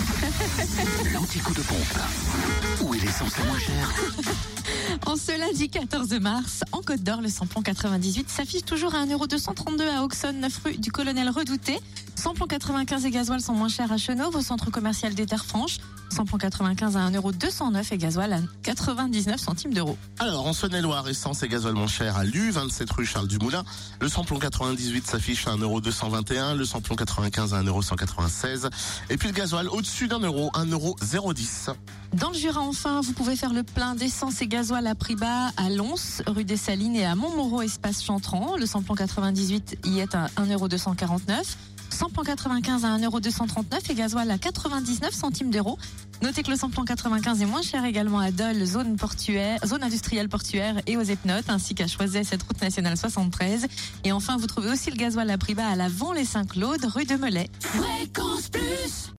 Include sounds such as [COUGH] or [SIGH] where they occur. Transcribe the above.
[LAUGHS] L'anti-coup de pompe. Où est l'essence la moins chère [LAUGHS] En ce lundi 14 mars, en Côte d'Or, le samplon 98 s'affiche toujours à 1,232€ à Auxonne, 9 rue du Colonel Redouté. Samplon 95 et gasoil sont moins chers à Chenauve, au centre commercial des Terres Franches. Samplon 95 à 1,209€ et gasoil à 99 centimes d'euros. Alors, en Saône-et-Loire, essence et gasoil moins cher à Lu, 27 rue Charles Dumoulin. Le samplon 98 s'affiche à 1,221€, le samplon 95 à 1,196€. Et puis le gasoil au-dessus d'un euro, 1,010€. Dans le Jura, enfin, vous pouvez faire le plein d'essence et gasoil à prix bas à Lons, rue des Salines et à Montmoreau, espace Chantran. Le samplon 98 y est à 1,249€. Samplon 95 à 1,239€ et gasoil à 99 centimes d'euros. Notez que le samplon 95 est moins cher également à Dole, zone portuaire, zone industrielle portuaire et aux Epnotes, ainsi qu'à Choiset, cette route nationale 73. Et enfin, vous trouvez aussi le gasoil à prix bas à l'avant les Saint-Claude, rue de Melay. Fréquence Plus